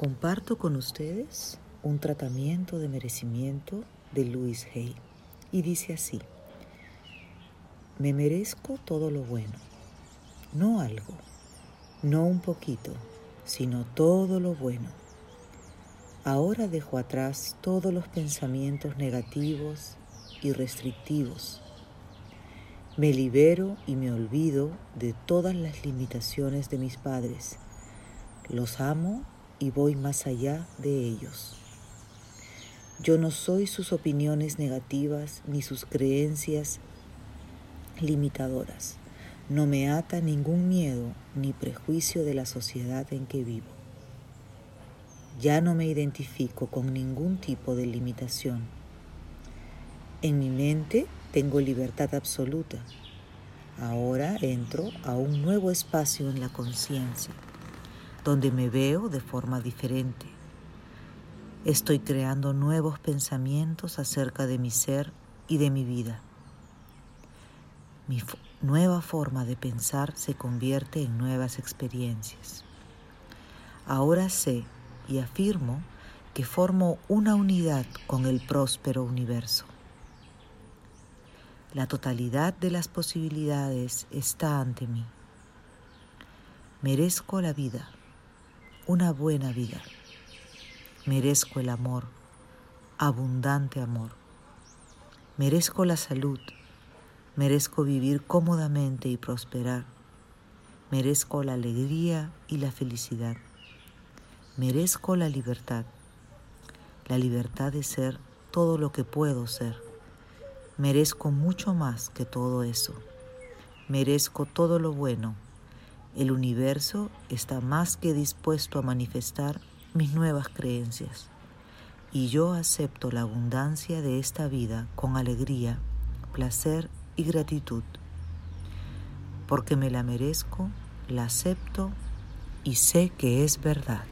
Comparto con ustedes un tratamiento de merecimiento de Louis Hay y dice así, me merezco todo lo bueno, no algo, no un poquito, sino todo lo bueno. Ahora dejo atrás todos los pensamientos negativos y restrictivos. Me libero y me olvido de todas las limitaciones de mis padres. Los amo y voy más allá de ellos. Yo no soy sus opiniones negativas ni sus creencias limitadoras. No me ata ningún miedo ni prejuicio de la sociedad en que vivo. Ya no me identifico con ningún tipo de limitación. En mi mente tengo libertad absoluta. Ahora entro a un nuevo espacio en la conciencia donde me veo de forma diferente. Estoy creando nuevos pensamientos acerca de mi ser y de mi vida. Mi nueva forma de pensar se convierte en nuevas experiencias. Ahora sé y afirmo que formo una unidad con el próspero universo. La totalidad de las posibilidades está ante mí. Merezco la vida una buena vida. Merezco el amor, abundante amor. Merezco la salud, merezco vivir cómodamente y prosperar. Merezco la alegría y la felicidad. Merezco la libertad, la libertad de ser todo lo que puedo ser. Merezco mucho más que todo eso. Merezco todo lo bueno el universo está más que dispuesto a manifestar mis nuevas creencias y yo acepto la abundancia de esta vida con alegría, placer y gratitud. Porque me la merezco, la acepto y sé que es verdad.